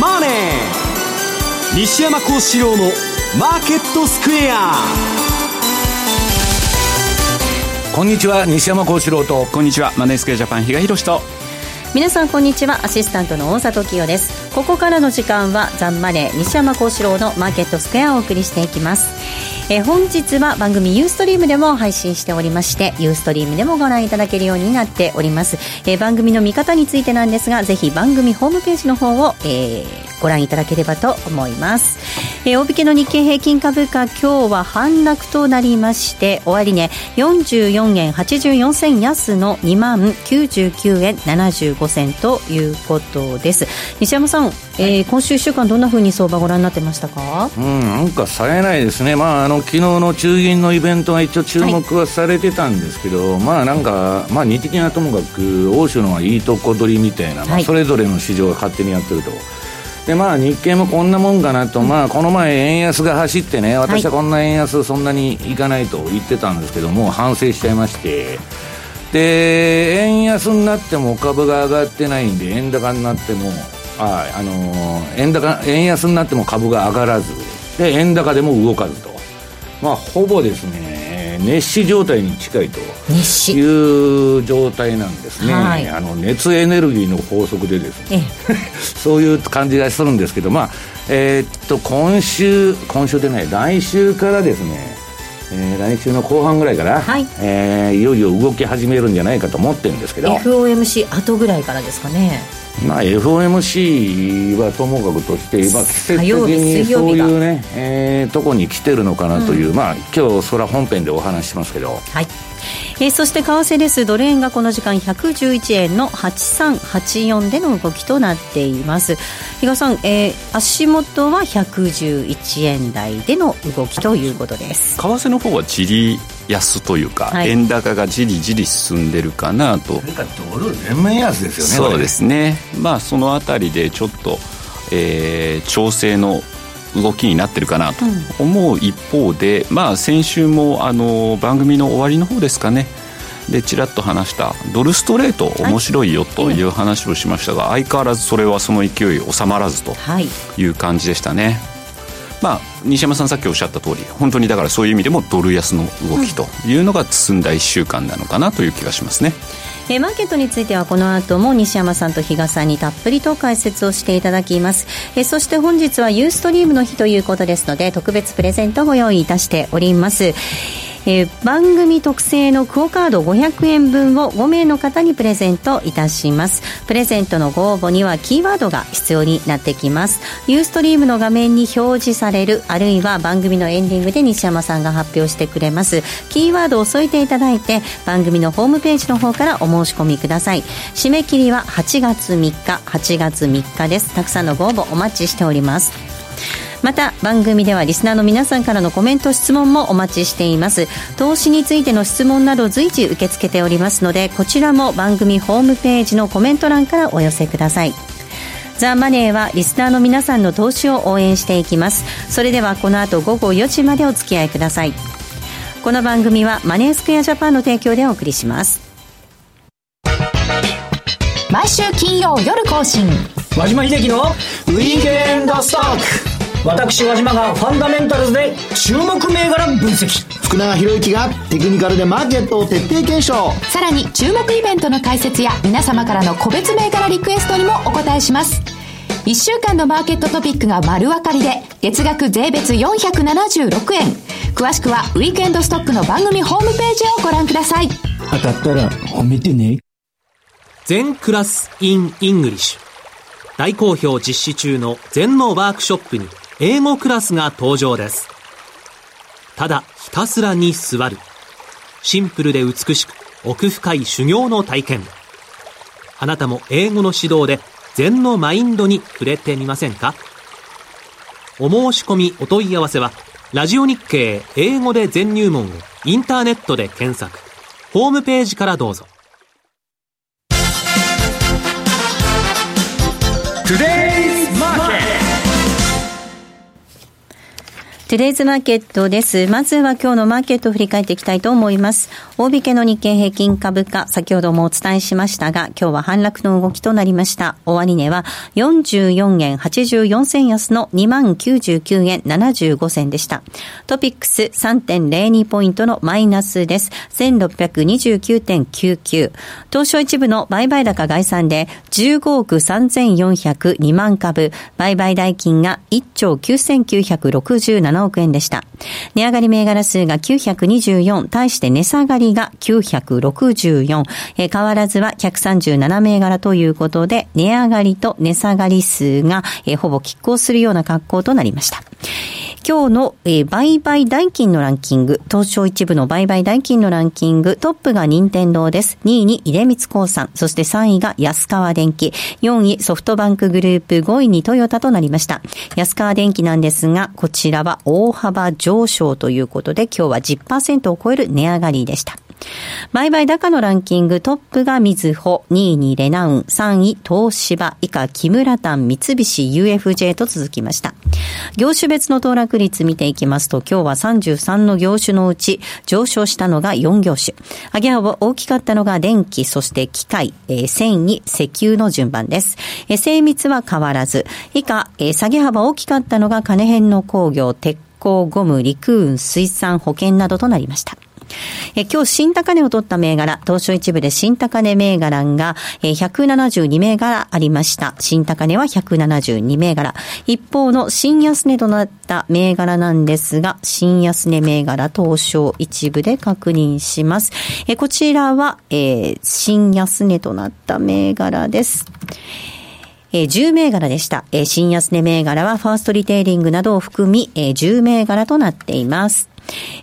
マネー」西山幸四郎の「マーケットスクエア」こんにちは西山幸四郎と。こんにちはマネースクエアジャパン比嘉宏と。皆さんこんにちはアシスタントの大里清です。ここからの時間はザンマネー西山幸四郎のマーケットスクエアをお送りしていきますえー、本日は番組ユーストリームでも配信しておりましてユーストリームでもご覧いただけるようになっております、えー、番組の見方についてなんですがぜひ番組ホームページの方を、えー、ご覧いただければと思います、えー、大引けの日経平均株価今日は反落となりまして終値、44円84銭安の2万99円75銭ということです。西山さん、えー、今週1週間どんなふうに相場ご覧になってましたか？うんなんかさえないですね。まああの昨日の中銀のイベントが一応注目はされてたんですけど、はい、まあなんか、まあ2的なともかく、欧州のはいいとこ取りみたいな、まあ、それぞれの市場が勝手にやってると。でまあ、日経もこんなもんかなと、まあ、この前、円安が走ってね、私はこんな円安、そんなにいかないと言ってたんですけども、反省しちゃいまして、で円安になっても株が上がってないんで、円高になっても、ああの円高円安になっても株が上がらず、で円高でも動かずと。まあ、ほぼですね熱死状態に近いという状態なんですね、はい、あの熱エネルギーの法則でですね そういう感じがするんですけど、まあえー、っと今週、今週でね、来週からですね、えー、来週の後半ぐらいから、はい。えー、いよいよ動き始めるんじゃないかと思ってるんですけど。FOMC 後ぐらいからですかねまあ、FOMC はともかくとして、まあ、季節的にそういうね、えー、とこに来てるのかなという、うん、まあ今日それは本編でお話ししますけど。はいえー、そして為替です。ドル円がこの時間111円の8384での動きとなっています。比嘉さん、えー、足元は111円台での動きということです。為替の方はじり安というか、はい、円高がじりじり進んでるかなと。ドル全面安ですよねそうですね。まあそのあたりでちょっと、えー、調整の動きになってるかなと思う一方で、うん、まあ先週もあの番組の終わりの方ですかね。でちらっと話したドルストレート面白いよという話をしましたが、相変わらずそれはその勢い収まらずとい。う感じでしたね、まあ、西山さんさっきおっしゃった通り本当にだからそういう意味でもドル安の動きというのが進んだ1週間なのかなという気がしますね。えー、マーケットについてはこの後も西山さんと比嘉さんにたっぷりと解説をしていただきます、えー、そして本日はユーストリームの日ということですので特別プレゼントをご用意いたしております。えー、番組特製のクオカード500円分を5名の方にプレゼントいたします。プレゼントのご応募にはキーワードが必要になってきます。ユーストリームの画面に表示されるあるいは番組のエンディングで西山さんが発表してくれます。キーワードを添えていただいて番組のホームページの方からお申し込みください。締め切りは8月3日8月3日です。たくさんのご応募お待ちしております。また番組ではリスナーの皆さんからのコメント質問もお待ちしています。投資についての質問など随時受け付けておりますのでこちらも番組ホームページのコメント欄からお寄せください。ザ・マネーはリスナーの皆さんの投資を応援していきます。それではこの後午後4時までお付き合いください。この番組はマネースクエアジャパンの提供でお送りします。毎週金曜夜更新。和島秀樹のウィークエンドストック私和島がファンダメンタルズで注目銘柄分析。福永博之がテクニカルでマーケットを徹底検証。さらに注目イベントの解説や皆様からの個別銘柄リクエストにもお答えします。1週間のマーケットトピックが丸分かりで月額税別476円。詳しくはウィークエンドストックの番組ホームページをご覧ください。当たったら褒めてね。禅クラス in English。大好評実施中の禅のワークショップに英語クラスが登場です。ただひたすらに座る。シンプルで美しく奥深い修行の体験。あなたも英語の指導で禅のマインドに触れてみませんか？お申し込みお問い合わせは、ラジオ日経英語で全入門をインターネットで検索。ホームページからどうぞ。トゥデイズマーケットです。まずは今日のマーケットを振り返っていきたいと思います。大引けの日経平均株価、先ほどもお伝えしましたが、今日は反落の動きとなりました。終値は44円84銭安の2万99円75銭でした。トピックス3.02ポイントのマイナスです。1629.99。東証一部の売買高概算で15億3402万株、売買代金が1兆9967 7億円でした。値上がり銘柄数が924、対して値下がりが964、えー、変わらずは137銘柄ということで、値上がりと値下がり数が、えー、ほぼ拮抗するような格好となりました。今日の、えー、売買代金のランキング、東証一部の売買代金のランキング、トップが任天堂です。2位に出光興産、そして3位が安川電機、4位ソフトバンクグループ、5位にトヨタとなりました。安川電機なんですが、こちらは大幅上昇ということで、今日は10%を超える値上がりでした。売買高のランキングトップがみずほ、2位にレナウン、3位東芝、以下木村丹、三菱 UFJ と続きました。業種別の騰落率見ていきますと、今日は33の業種のうち上昇したのが4業種。上げ幅大きかったのが電気、そして機械、えー、繊維、石油の順番です。えー、精密は変わらず、以下、えー、下げ幅大きかったのが金編の工業、鉄鋼、ゴム、陸運、水産、保険などとなりました。え今日新高値を取った銘柄、東証一部で新高値銘柄が、え172銘柄ありました。新高値は172銘柄。一方の新安値となった銘柄なんですが、新安値銘柄東証一部で確認します。えこちらは、えー、新安値となった銘柄です。えー、10銘柄でした。えー、新安値銘柄はファーストリテイリングなどを含み、えー、10銘柄となっています。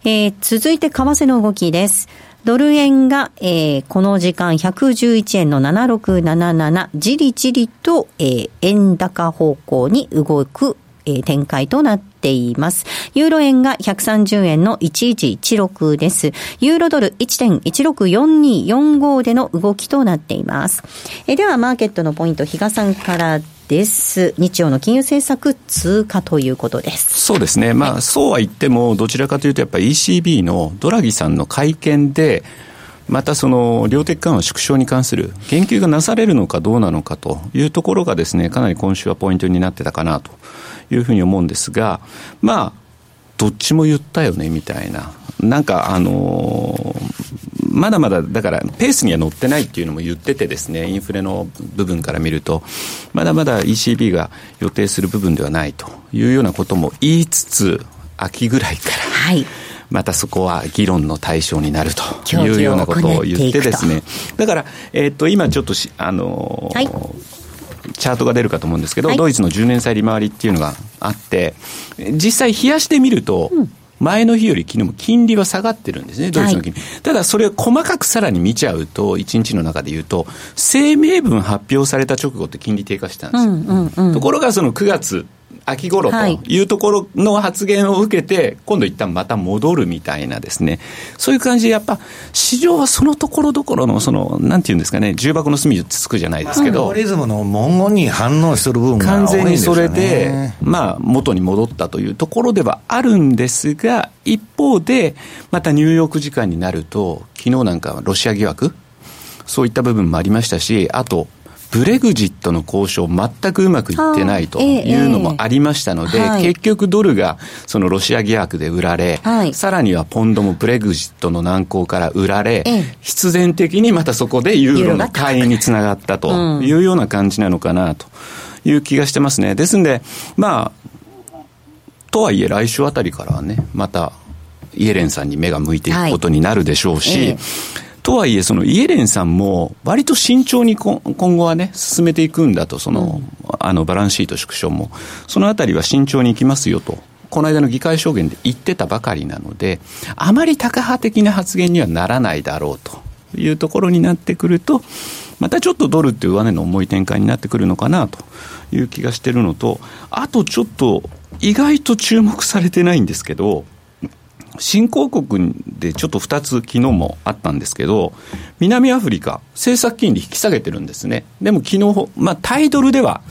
えー、続いて為替の動きです。ドル円が、えー、この時間111円の7677、じりじりと、えー、円高方向に動く、えー、展開となっています。ユーロ円が130円の1116です。ユーロドル1.164245での動きとなっています。えー、では、マーケットのポイント、比嘉さんからです。日曜の金融政策通過ということです。そうですね。まあ、はい、そうは言っても、どちらかというと、やっぱり ECB のドラギさんの会見で、またその量的緩和縮小に関する言及がなされるのかどうなのかというところがですね、かなり今週はポイントになってたかなというふうに思うんですが、まあ、どっちも言ったよねみたいな、なんかあのー、まだまだだからペースには乗ってないっていうのも言っててですね、インフレの部分から見ると、まだまだ ECB が予定する部分ではないというようなことも言いつつ、秋ぐらいから、はい、またそこは議論の対象になるというようなことを言ってですね、だから、えー、っと今ちょっとあのーはい。チャートが出るかと思うんですけど、はい、ドイツの10年債利回りっていうのがあって、実際冷やしてみると、前の日より昨日も金利は下がってるんですね、ドイツの金利。はい、ただ、それを細かくさらに見ちゃうと、1日の中で言うと、声明文発表された直後って金利低下したんですよ。うんうんうん、ところが、その9月秋頃とい。うところの発言を受けて、今度一旦また戻るみたいなですね、そういう感じで、やっぱ市場はそのところどころの、その、なんていうんですかね、重箱の隅つつくじゃないですけど、リズムの文言に反応してる部分が、完全にそれで、まあ、元に戻ったというところではあるんですが、一方で、またニューヨーク時間になると、昨日なんかロシア疑惑、そういった部分もありましたし、あと、ブレグジットの交渉、全くうまくいってないというのもありましたので、結局ドルがそのロシア疑惑で売られ、さらにはポンドもブレグジットの難航から売られ、必然的にまたそこでユーロの買いにつながったというような感じなのかなという気がしてますね。ですんで、まあ、とはいえ来週あたりからはね、またイエレンさんに目が向いていくことになるでしょうし、はいとはいえ、そのイエレンさんも、割と慎重に今後はね、進めていくんだと、その、うん、あの、バランスシート縮小も、そのあたりは慎重にいきますよと。この間の議会証言で言ってたばかりなので、あまりタカ派的な発言にはならないだろうと。いうところになってくると、またちょっとドルっていう上値の重い展開になってくるのかなと。いう気がしてるのと、あとちょっと意外と注目されてないんですけど、新興国でちょっと2つ昨日もあったんですけど、南アフリカ、政策金利引き下げてるんですね。でも昨日、まあタイドルでは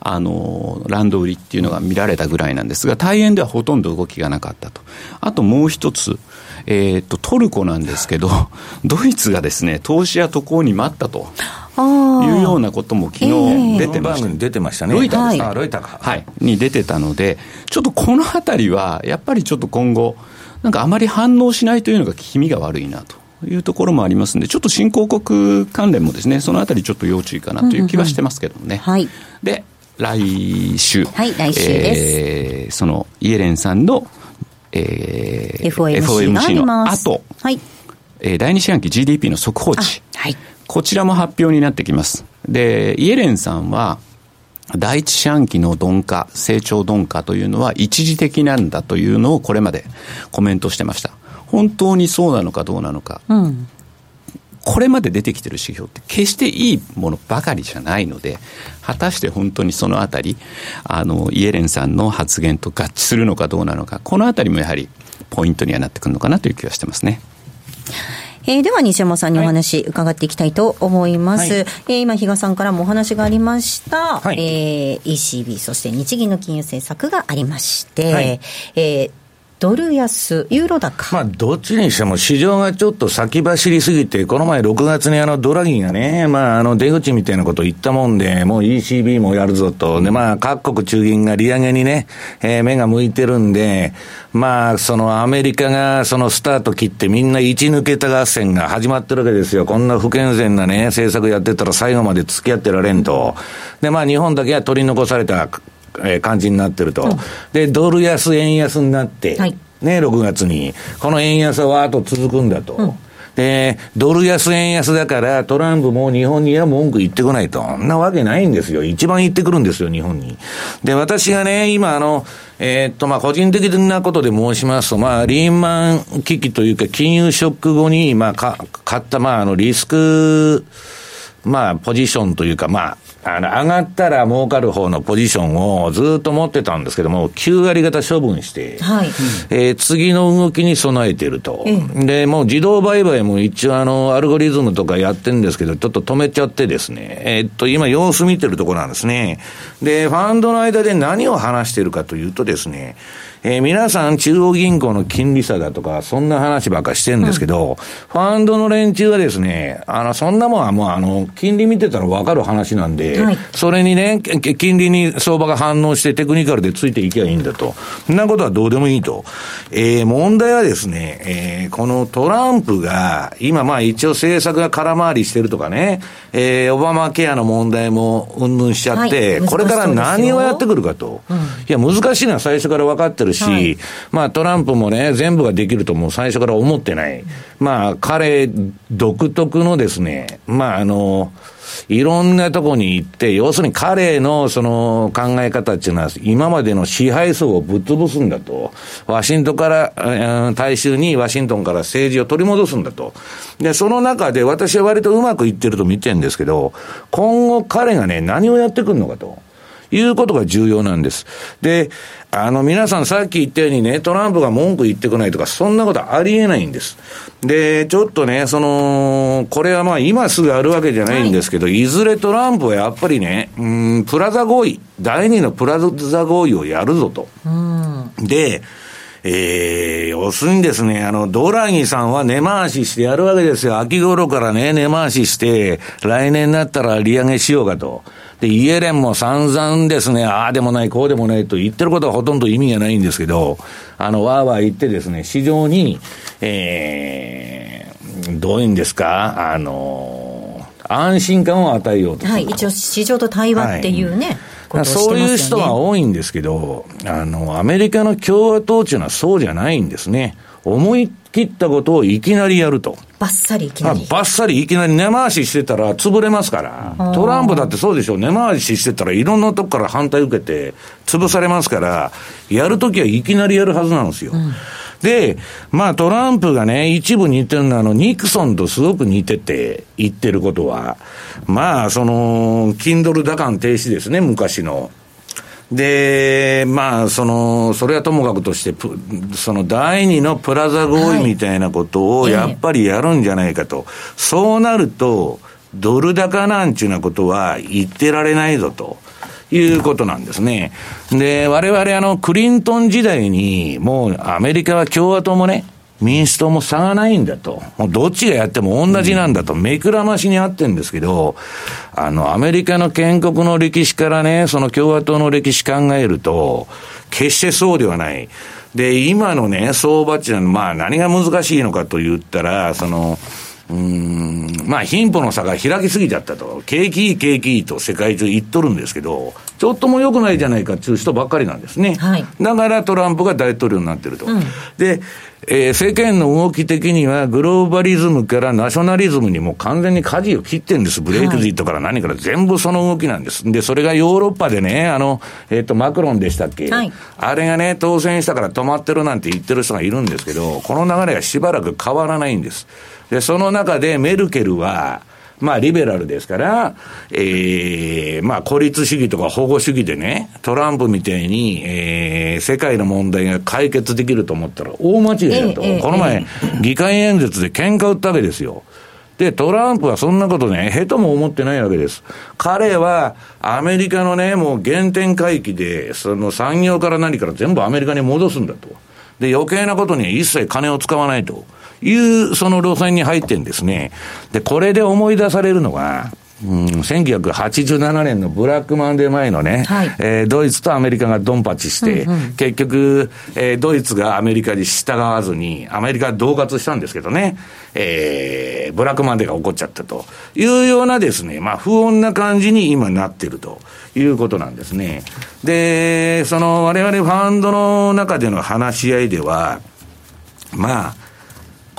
あの、ランド売りっていうのが見られたぐらいなんですが、大変ではほとんど動きがなかったと。あともう一つ、えー、っと、トルコなんですけど、ドイツがですね、投資や渡航に待ったと。いうようなことも昨日出てました、えー、出てましたね。ロイターです、はい、ロイターか。はい。に出てたので、ちょっとこのあたりは、やっぱりちょっと今後、なんかあまり反応しないというのが気味が悪いなと。いうところもありますんで、ちょっと新興国関連もですね、そのあたりちょっと要注意かなという気はしてますけどもね。うんうん、はい。で、来週。はい、来週です。えー、そのイエレンさんの、えー、FOMC の後、はい。えー、第二四半期 GDP の速報値。はい。こちらも発表になってきます。で、イエレンさんは、第一四半期の鈍化、成長鈍化というのは一時的なんだというのをこれまでコメントしてました。本当にそうなのかどうなのか。うん、これまで出てきてる指標って決していいものばかりじゃないので、果たして本当にそのあたり、あの、イエレンさんの発言と合致するのかどうなのか、このあたりもやはりポイントにはなってくるのかなという気がしてますね。えー、では西山さんにお話伺っていきたいと思います。はい、えー、今、比嘉さんからもお話がありました、はい、えー、ECB、そして日銀の金融政策がありまして、はい、えー、ドル安、ユーロ高。まあ、どっちにしても市場がちょっと先走りすぎて、この前6月にあのドラギーがね、まあ、あの出口みたいなこと言ったもんで、もう ECB もやるぞと。で、まあ、各国中銀が利上げにね、えー、目が向いてるんで、まあ、そのアメリカがそのスタート切ってみんな一抜けた合戦が始まってるわけですよ。こんな不健全なね、政策やってたら最後まで付き合ってられんと。で、まあ、日本だけは取り残されたえー、感じになってると、うん、で、ドル安、円安になって、はい、ね、6月に、この円安はわーっと続くんだと。うんで、ドル安円安だから、トランプも日本には文句言ってこないと。そんなわけないんですよ。一番言ってくるんですよ、日本に。で、私がね、今あの、えー、っと、まあ、個人的なことで申しますと、まあ、リーマン危機というか、金融ショック後に、まあ、か、買った、まあ、あの、リスク、まあ、ポジションというか、まあ、あの、上がったら儲かる方のポジションをずっと持ってたんですけども、9割方処分して、はい、えー、次の動きに備えてると。で、もう自動売買も一応あの、アルゴリズムとかやってるんですけど、ちょっと止めちゃってですね、えー、っと、今様子見てるところなんですね。で、ファンドの間で何を話してるかというとですね、えー、皆さん中央銀行の金利差だとか、そんな話ばっかしてるんですけど、うん、ファンドの連中はですね、あの、そんなもんはもうあの、金利見てたらわかる話なんで、はい、それにね、金利に相場が反応してテクニカルでついていけばいいんだと。そんなことはどうでもいいと。えー、問題はですね、えー、このトランプが、今まあ一応政策が空回りしてるとかね、えー、オバマケアの問題もうんぬんしちゃって、はい、これから何をやってくるかと。うん、いや、難しいのは最初から分かってるし、はい、まあトランプもね、全部ができるともう最初から思ってない。まあ彼独特のですね、まああの、いろんなとこに行って、要するに彼のその考え方っていうのは、今までの支配層をぶっ潰すんだと。ワシントンから、大衆にワシントンから政治を取り戻すんだと。で、その中で私は割とうまくいってると見てるんですけど、今後彼がね、何をやってくるのかと。いうことが重要なんです。で、あの、皆さんさっき言ったようにね、トランプが文句言ってこないとか、そんなことありえないんです。で、ちょっとね、その、これはまあ今すぐあるわけじゃないんですけど、はい、いずれトランプはやっぱりね、うん、プラザ合意、第二のプラザ合意をやるぞと。で、えー、要するにですね、あの、ドラギさんは根回ししてやるわけですよ。秋頃からね、根回しして、来年になったら利上げしようかと。で、イエレンも散々ですね、ああでもない、こうでもないと言ってることはほとんど意味がないんですけど、あの、わーわー言ってですね、市場に、えー、どういうんですか、あの、安心感を与えようと。はい、一応市場と対話っていうね。はい、そういう人は多いんですけど、あの、アメリカの共和党っていうのはそうじゃないんですね。思い切ったことをいきなりやると。ばっさりいきなり。ばっさりいきなり根回ししてたら潰れますから。トランプだってそうでしょ。根回ししてたらいろんなとこから反対受けて潰されますから、やるときはいきなりやるはずなんですよ。うんで、まあトランプがね、一部似てるのは、あの、ニクソンとすごく似てて言ってることは、まあ、その、キンドル打艦停止ですね、昔の。で、まあ、その、それはともかくとして、その第二のプラザ合意みたいなことをやっぱりやるんじゃないかと。はい、そうなると、ドル高なんちゅうなことは言ってられないぞと。いうことなんですね。で、我々あの、クリントン時代に、もうアメリカは共和党もね、民主党も差がないんだと。もうどっちがやっても同じなんだと、目くらましにあってんですけど、あの、アメリカの建国の歴史からね、その共和党の歴史考えると、決してそうではない。で、今のね、相場値は、まあ何が難しいのかと言ったら、その、まあ、貧富の差が開きすぎちゃったと。景気いい、景気いいと世界中言っとるんですけど、ちょっとも良くないじゃないかっていう人ばっかりなんですね。はい、だからトランプが大統領になってると。うん、で、えー、世間の動き的にはグローバリズムからナショナリズムにも完全に舵を切ってるんです。ブレイクジットから何から全部その動きなんです。で、それがヨーロッパでね、あの、えっ、ー、と、マクロンでしたっけ、はい、あれがね、当選したから止まってるなんて言ってる人がいるんですけど、この流れがしばらく変わらないんです。で、その中でメルケルは、まあ、リベラルですから、ええー、まあ、孤立主義とか保護主義でね、トランプみたいに、ええー、世界の問題が解決できると思ったら大間違いだと。えー、この前、議会演説で喧嘩売ったわけですよ。で、トランプはそんなことね、へとも思ってないわけです。彼は、アメリカのね、もう原点回帰で、その産業から何から全部アメリカに戻すんだと。で、余計なことに一切金を使わないと。いうその路線に入ってんですね。で、これで思い出されるのが、うん、1987年のブラックマンデー前のね、はい、えー、ドイツとアメリカがドンパチして、うんうん、結局、えー、ドイツがアメリカに従わずに、アメリカは恫喝したんですけどね、えー、ブラックマンデーが起こっちゃったと。いうようなですね、まあ不穏な感じに今なってると。いうことなんですね。で、その我々ファンドの中での話し合いでは、まあ、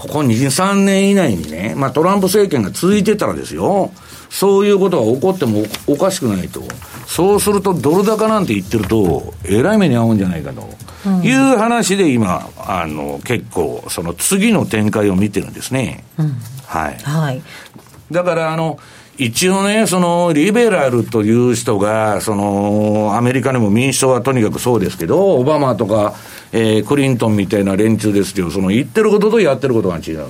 ここ2、3年以内にね、まあトランプ政権が続いてたらですよ、そういうことが起こってもおかしくないと。そうするとドル高なんて言ってると、えらい目に遭うんじゃないかと。いう話で今、あの、結構、その次の展開を見てるんですね。うん、はい。はい。だから、あの、一応ね、その、リベラルという人が、その、アメリカにも民主党はとにかくそうですけど、オバマとか、えー、クリントンみたいな連中ですけど、その言ってることとやってることが違う。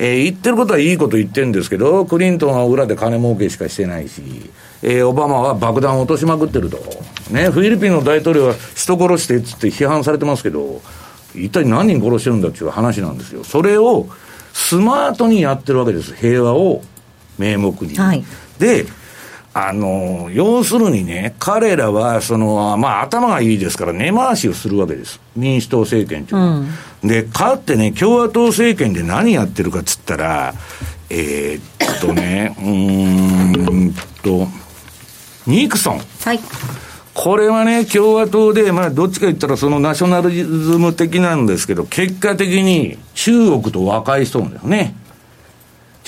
えー、言ってることはいいこと言ってるんですけど、クリントンは裏で金儲けしかしてないし、えー、オバマは爆弾を落としまくってると。ね、フィリピンの大統領は人殺してっつって批判されてますけど、一体何人殺してるんだっていう話なんですよ。それをスマートにやってるわけです。平和を名目に。はい、で、あの、要するにね、彼らは、その、まあ、頭がいいですから、根回しをするわけです。民主党政権というのは。うん、で、かってね、共和党政権で何やってるかっつったら、えー、っとね、うーんと、ニクソン。はい。これはね、共和党で、まあ、どっちか言ったらそのナショナリズム的なんですけど、結果的に中国と和解しとるんですね。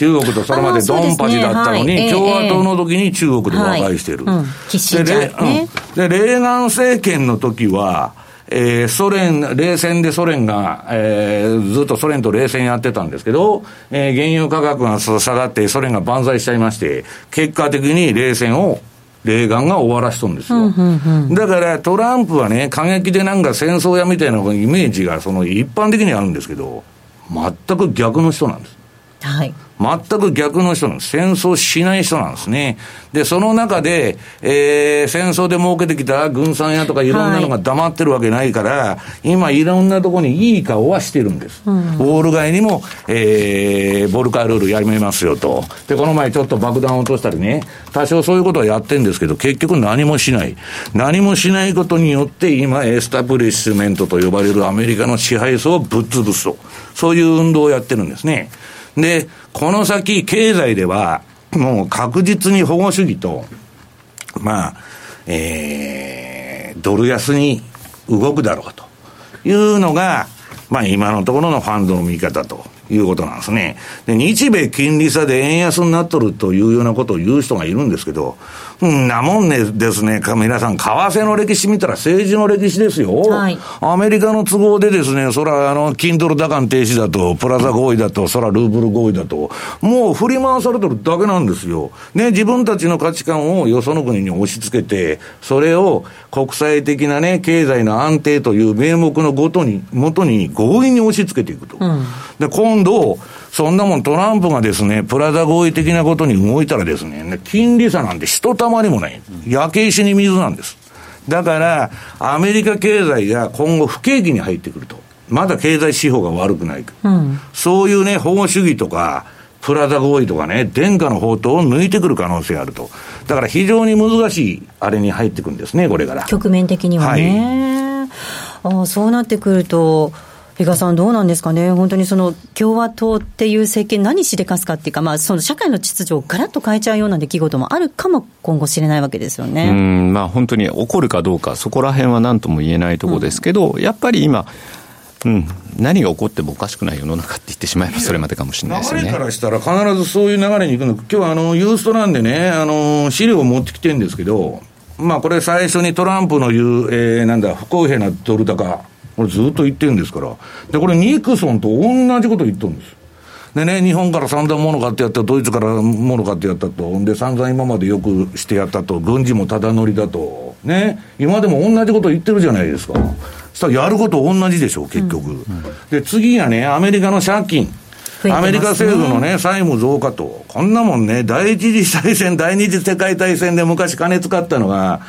中国とそれまでドンパチだったのに、ねはい、共和党の時に中国で和解してる。はいうん、で、レーガン政権の時は、えー、ソ連、冷戦でソ連が、えー、ずっとソ連と冷戦やってたんですけど、えー、原油価格が下がってソ連が万歳しちゃいまして、結果的に冷戦をレーガンが終わらしとんですよ。うんうんうん、だからトランプはね、過激でなんか戦争やみたいなイメージがその一般的にあるんですけど、全く逆の人なんです。はい。全く逆の人なんです。戦争しない人なんですね。で、その中で、えー、戦争で儲けてきた軍産屋とかいろんなのが黙ってるわけないから、はい、今いろんなところにいい顔はしてるんです。うん、ウォール街にも、えー、ボルカールールやめますよと。で、この前ちょっと爆弾を落としたりね、多少そういうことはやってるんですけど、結局何もしない。何もしないことによって、今、エスタブリッシュメントと呼ばれるアメリカの支配層をぶっ潰すと。そういう運動をやってるんですね。で、この先、経済では、もう確実に保護主義と、まあ、えー、ドル安に動くだろうというのが、まあ今のところのファンドの見方ということなんですね。で、日米金利差で円安になっとるというようなことを言う人がいるんですけど、んなもんねですね、皆さん、為替の歴史見たら政治の歴史ですよ。はい、アメリカの都合でですね、そら、あの、金ドル打艦停止だと、プラザ合意だと、そら、ルーブル合意だと、もう振り回されてるだけなんですよ。ね、自分たちの価値観をよその国に押し付けて、それを国際的なね、経済の安定という名目のごとに、もとに強引に押し付けていくと。うん、で、今度、そそんなもんトランプがですね、プラザ合意的なことに動いたらですね、金利差なんてひとたまりもない。焼け石に水なんです。だから、アメリカ経済が今後不景気に入ってくると。まだ経済指標が悪くない。うん、そういうね、保護主義とか、プラザ合意とかね、殿下の宝刀を抜いてくる可能性があると。だから非常に難しいあれに入ってくるんですね、これから。局面的にはね。はい、あそうなってくると、比嘉さん、どうなんですかね、本当にその共和党っていう政権、何しでかすかっていうか、まあ、その社会の秩序をがらっと変えちゃうような出来事もあるかも今後知れないわけですよねうんまあ、本当に起こるかどうか、そこら辺は何とも言えないところですけど、うん、やっぱり今、うん、何が起こってもおかしくない世の中って言ってしまえばそれまでかもしれないですね。流れからしたら必ずそういう流れに行くの。今日はあの、ユーストなんでね、あの、資料を持ってきてるんですけど、まあこれ最初にトランプの言う、えー、なんだ、不公平なドル高、これずっと言ってるんですから。で、これニクソンと同じこと言ってるんです。でね、日本から散々物買ってやった、ドイツから物買ってやったと。で、散々今までよくしてやったと。軍事もただ乗りだと。ね。今でも同じこと言ってるじゃないですか。そしたらやること同じでしょ、結局。うんうん、で、次がね、アメリカの借金。ね、アメリカ政府のね、債務増加と。こんなもんね、第一次大戦、第二次世界大戦で昔金使ったのが、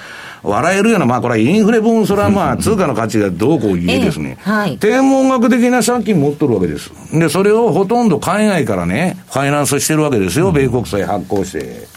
笑えるような、まあこれはインフレ分、それはまあ 通貨の価値がどうこう言えですね、えはい、天文学的な借金持っとるわけです。で、それをほとんど海外からね、ファイナンスしてるわけですよ、米国債発行して。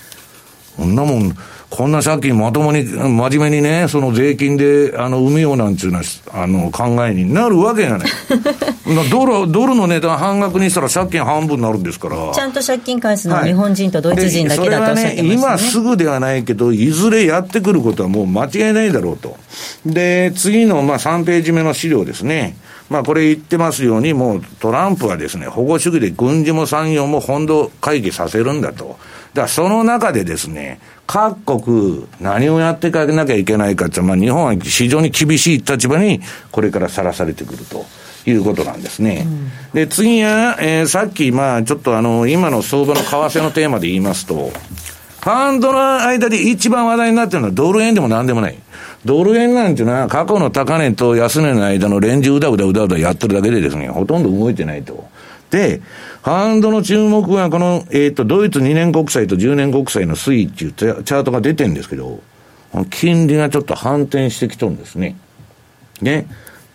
こんなもん、こんな借金まともに、真面目にね、その税金で、あの、埋めようなんちゅうな、あの、考えになるわけやね ドル、ドルの値段半額にしたら借金半分になるんですから。ちゃんと借金返すのは日本人とドイツ人だけだとおっしゃってますね。今すぐではないけど、いずれやってくることはもう間違いないだろうと。で、次の、まあ、3ページ目の資料ですね。まあ、これ言ってますように、もうトランプはですね、保護主義で軍事も産業も本土回帰させるんだと。だからその中でですね、各国何をやっていかなきゃいけないかって、まあ日本は非常に厳しい立場にこれからさらされてくると。いうことなんですね。うん、で、次は、えー、さっき、まあ、ちょっとあの、今の相場の為替のテーマで言いますと、ファンドの間で一番話題になってるのはドル円でも何でもない。ドル円なんていうのは過去の高値と安値の間のレンジうだうだうだうだやってるだけでですね、ほとんど動いてないと。で、ファンドの注目はこの、えっ、ー、と、ドイツ2年国債と10年国債の推移っていうチャートが出てるんですけど、金利がちょっと反転してきとるんですね。ね。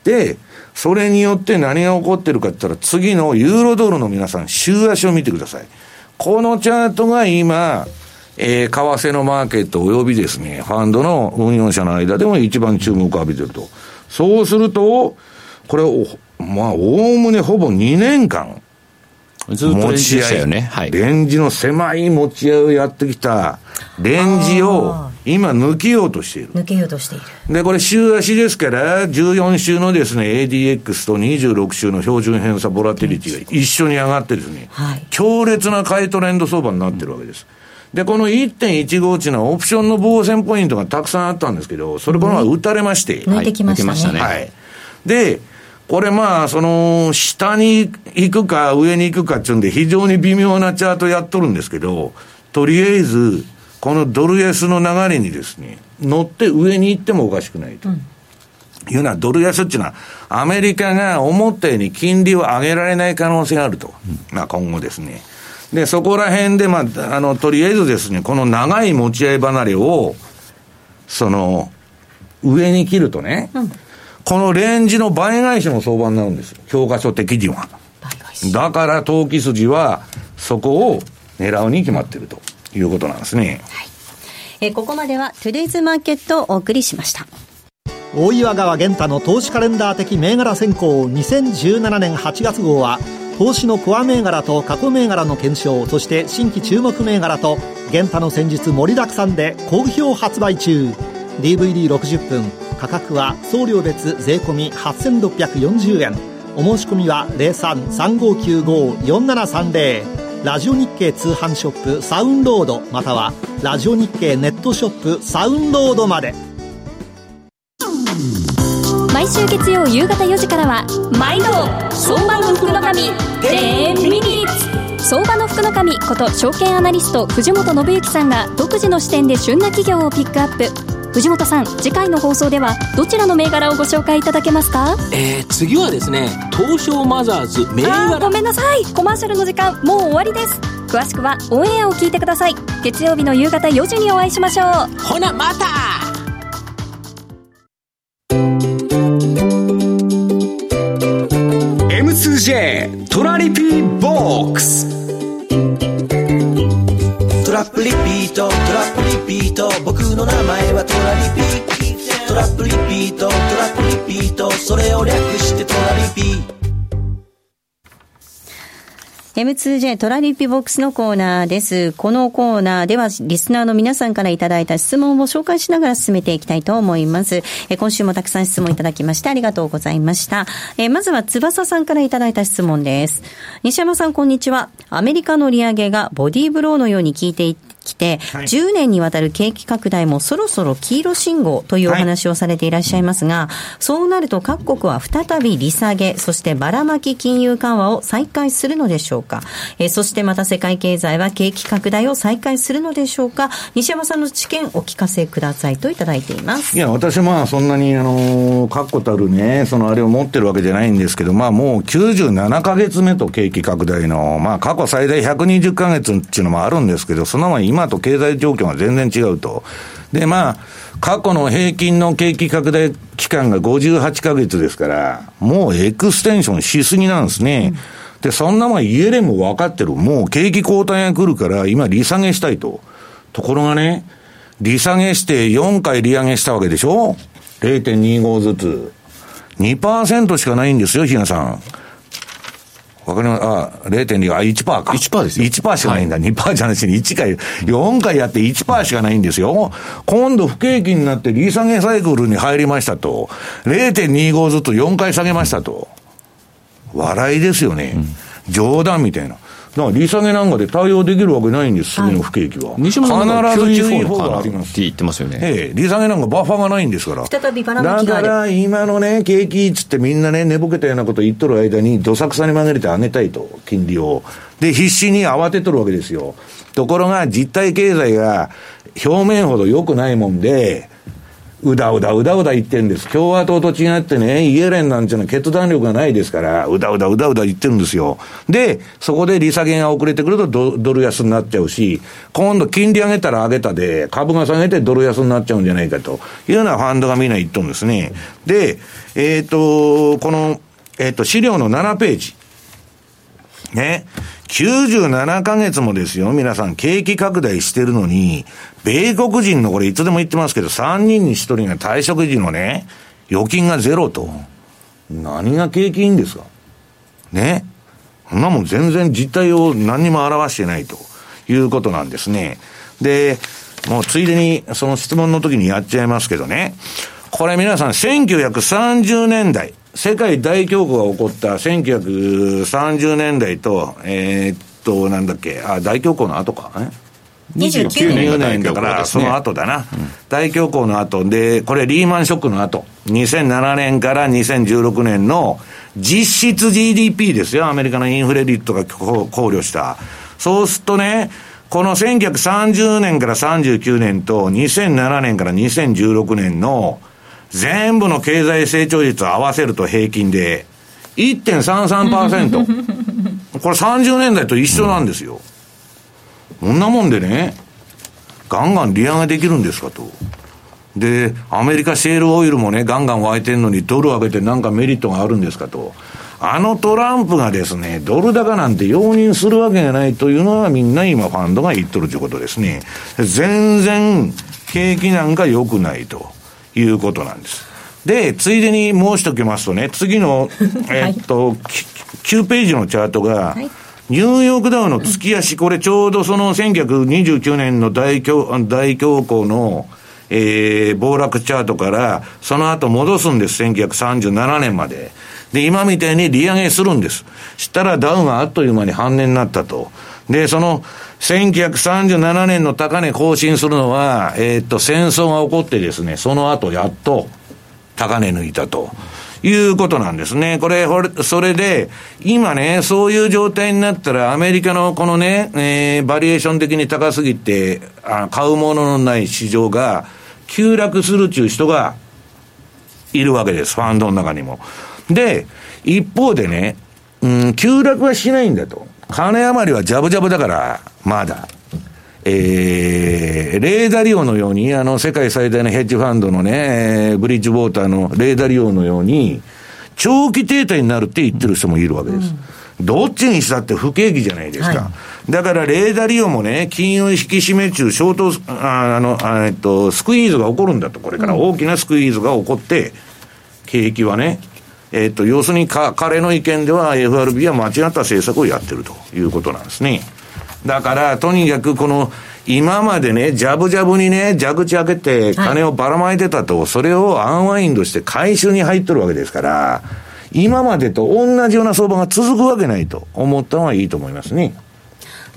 で、それによって何が起こってるかって言ったら、次のユーロドルの皆さん、週足を見てください。このチャートが今、えー、為替のマーケット及びですね、ファンドの運用者の間でも一番注目を浴びてると。そうすると、これを、まあ、おおむねほぼ2年間、ずっとレンジでしたよね。はい。レンジの狭い持ち合いをやってきた、レンジを今抜けようとしている。抜けようとしている。で、これ週足ですから、14週のですね、ADX と26週の標準偏差ボラティリティが一緒に上がってですね、はい、強烈な買いトレンド相場になってるわけです。で、この1.15値のオプションの防戦ポイントがたくさんあったんですけど、それこのは打たれまして。抜いてきましたね。はい。で、これまあ、その、下に行くか上に行くかっていうんで、非常に微妙なチャートやっとるんですけど、とりあえず、このドル安の流れにですね、乗って上に行ってもおかしくないと。うん、いうのは、ドル安っていうのは、アメリカが思ったように金利を上げられない可能性があると。うん、まあ今後ですね。で、そこら辺で、まあ、あの、とりあえずですね、この長い持ち合い離れを、その、上に切るとね、うんこのレンジの倍返しの相場になるんです。教科書的には。だから投機筋はそこを狙うに決まっているということなんですね。はい、えここまではトゥデイズマーケットをお送りしました。大岩川源太の投資カレンダー的銘柄選考2017年8月号は投資のコア銘柄と過去銘柄の検証そして新規注目銘柄と源太の戦術盛りだくさんで好評発売中 DVD60 分価格は送料別税込8640円。お申し込みは0335954730ラジオ日経通販ショップサウンロードまたはラジオ日経ネットショップサウンロードまで。毎週月曜夕方4時からは毎度相場の福の神10ミニッツ相場の福の神こと証券アナリスト藤本信之さんが独自の視点で旬な企業をピックアップ。藤本さん次回の放送ではどちらの銘柄をご紹介いただけますか？えー、次はですね東証マザーズ銘柄。ごめんなさい。コマーシャルの時間もう終わりです。詳しくはオンエアを聞いてください。月曜日の夕方4時にお会いしましょう。ほなまた。M2J トラリピーボックスートトラップリピート僕の名前はトラリピトラップリピートトラップリピートそれを略してトラリピ M2J トラリピボックスのコーナーです。このコーナーではリスナーの皆さんからいただいた質問を紹介しながら進めていきたいと思います。え今週もたくさん質問いただきましてありがとうございました。えまずは翼さんからいただいた質問です。西山さんこんにちは。アメリカの利上げがボディーブローのように効いていきて、はい、10年にわたる景気拡大もそろそろ黄色信号というお話をされていらっしゃいますが、はい、そうなると各国は再び利下げ、そしてばらまき金融緩和を再開するのでしょうか。えー、そしてまた世界経済は景気拡大を再開するのでしょうか。西山さんの知見お聞かせくださいといただいています。いや、私まあそんなにあの、確固たるね、そのあれを持ってるわけじゃないんですけど、まあもう97ヶ月目と景気拡大の、まあ過去最大120ヶ月っていうのもあるんですけど、その前今と経済状況が全然違うと。で、まあ、過去の平均の景気拡大期間が58ヶ月ですから、もうエクステンションしすぎなんですね。うん、で、そんなもんイエレンも分かってる。もう景気後退が来るから、今利下げしたいと。ところがね、利下げして4回利上げしたわけでしょ ?0.25 ずつ。2%しかないんですよ、比嘉さん。わかります。あ、0.2、あ、1%か。1%ですよ。1%しかないんだ。はい、2%じゃなしに1回、4回やって1%しかないんですよ。今度不景気になって利下げサイクルに入りましたと。0.25ずつ4回下げましたと。笑いですよね。うん、冗談みたいな。だから利下げなんかで対応できるわけないんです、次の不景気は。西村さん必ず注意報があります。って言ってますよね。ええ、利下げなんかバッファーがないんですから。再びばらまきがだから今のね、景気っつってみんなね、寝ぼけたようなこと言っとる間に、どさくさに曲げて上げたいと、金利を。で、必死に慌てとるわけですよ。ところが実体経済が表面ほど良くないもんで、うだうだうだうだ言ってるんです。共和党と違ってね、イエレンなんていうのは決断力がないですから、うだうだうだうだ言ってるんですよ。で、そこで利下げが遅れてくるとドドル安になっちゃうし、今度金利上げたら上げたで、株が下げてドル安になっちゃうんじゃないかというようなファンドがみんな言っとるんですね。で、えっ、ー、と、この、えっ、ー、と、資料の7ページ。ね。97ヶ月もですよ、皆さん、景気拡大してるのに、米国人のこれいつでも言ってますけど、3人に1人が退職時のね、預金がゼロと。何が景気いいんですか？ね。そんなもん全然実態を何にも表してないということなんですね。で、もうついでにその質問の時にやっちゃいますけどね。これ皆さん1930年代、世界大恐慌が起こった1930年代と、えー、っと、なんだっけ、あ、大恐慌の後か、え？29年年だから、その後だな、うん、大恐慌の後。で、これリーマンショックの後、2007年から2016年の実質 GDP ですよ、アメリカのインフレ率とか考慮した。そうするとね、この1930年から39年と2007年から2016年の全部の経済成長率を合わせると平均で1.33%。これ30年代と一緒なんですよ。こんなもんでね、ガンガン利上げできるんですかと。で、アメリカシェールオイルもね、ガンガン湧いてるのにドル上げてなんかメリットがあるんですかと。あのトランプがですね、ドル高なんて容認するわけがないというのはみんな今ファンドが言っとるということですね。全然景気なんか良くないと。いうことなんです。で、ついでに申しておきますとね、次の、えっと、はい、9ページのチャートが、はいニューヨークダウの月足、これちょうどその1929年の大恐大恐慌の、えー、暴落チャートから、その後戻すんです、1937年まで。で、今みたいに利上げするんです。したらダウンがあっという間に半値になったと。で、その、1937年の高値更新するのは、えー、っと、戦争が起こってですね、その後やっと高値抜いたと。いうことなんですね。これ、それで、今ね、そういう状態になったら、アメリカのこのね、えー、バリエーション的に高すぎて、あ買うもののない市場が、急落するっていう人がいるわけです、ファンドの中にも。で、一方でね、うん、急落はしないんだと。金余りはジャブジャブだから、まだ。えー、レーダリオのように、あの、世界最大のヘッジファンドのね、ブリッジウォーターのレーダリオのように、長期停滞になるって言ってる人もいるわけです。うん、どっちにしたって不景気じゃないですか。はい、だから、レーダリオもね、金融引き締め中、ショート、ああの、あえっと、スクイーズが起こるんだと、これから大きなスクイーズが起こって、景気はね、えっと、要するにか、彼の意見では FRB は間違った政策をやってるということなんですね。だから、とにかくこの、今までね、ジャブジャブにね、蛇口開けて金をばらまいてたと、はい、それをアンワインドして回収に入ってるわけですから、今までと同じような相場が続くわけないと思ったのはいいと思いますね。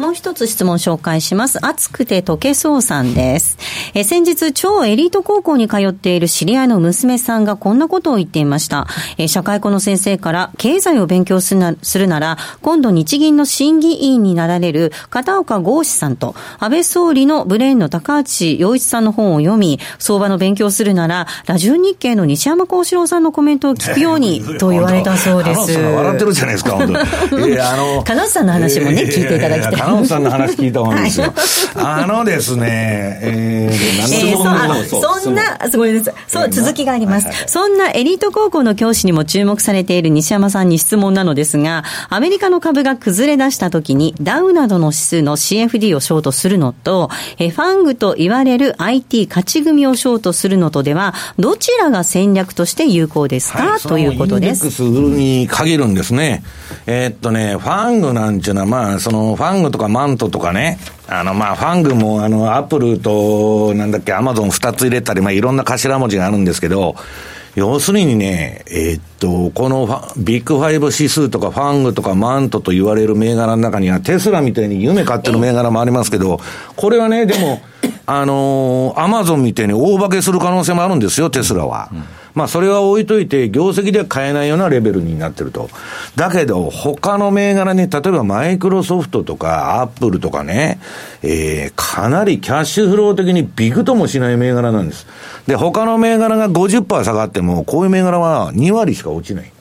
もう一つ質問紹介します。熱くて溶けそうさんです。え先日、超エリート高校に通っている知り合いの娘さんがこんなことを言っていました。え社会科の先生から、経済を勉強するなするなら、今度日銀の審議委員になられる片岡剛志さんと、安倍総理のブレーンの高橋洋一さんの本を読み、相場の勉強するなら、ラジオ日経の西山幸四郎さんのコメントを聞くように、と言われたそうです。笑ってるじゃないですか、本当に。い や、あの。金内さんの話もね、聞いていただきたい。金内さんの話聞いた方がいいですよ。あのですね、えー、えー、そそんな、すごいです。そう、続きがあります。そんなエリート高校の教師にも注目されている西山さんに質問なのですが、アメリカの株が崩れ出した時に、ダウなどの指数の CFD をショートするのと、えファングと言われる IT 勝ち組をショートするのとでは、どちらが戦略として有効ですか、はい、ということです。インデックスに限るんですね。えー、っとね、ファングなんていうのは、まあ、その、ファングとかマントとかね、あの、まあ、ファングも、あの、アップルと、なんだっけ、アマゾン二つ入れたり、まあ、いろんな頭文字があるんですけど、要するにね、えー、っと、このビッグファイブ指数とかファングとかマントと言われる銘柄の中には、テスラみたいに夢買ってる銘柄もありますけど、これはね、でも、あのー、アマゾンみたいに大化けする可能性もあるんですよ、テスラは。うんまあそれは置いといて、業績では買えないようなレベルになってると。だけど、他の銘柄に、例えばマイクロソフトとかアップルとかね、えー、かなりキャッシュフロー的にビクともしない銘柄なんです。で、他の銘柄が50%下がっても、こういう銘柄は2割しか落ちない。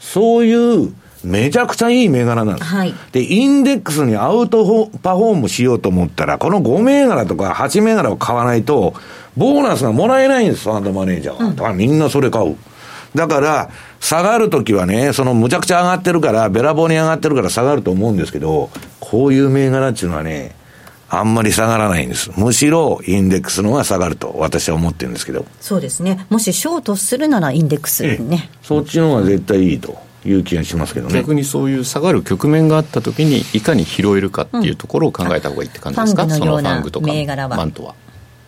そういう、めちゃくちゃいい銘柄なんです。はい、で、インデックスにアウトパフォームしようと思ったら、この5銘柄とか8銘柄を買わないと、ボーナスがもらえないんです、ファンドマネージャーは。だからみんなそれ買う。だから、下がるときはね、そのむちゃくちゃ上がってるから、べらぼうに上がってるから下がると思うんですけど、こういう銘柄っていうのはね、あんまり下がらないんです。むしろインデックスの方が下がると私は思ってるんですけど。そうですね。もしショートするならインデックスね。そっちの方が絶対いいと。いう気がしますけどね逆にそういう下がる局面があったときにいかに拾えるかっていうところを考えた方がいいって感じですか、うん、そのファングとかマントは。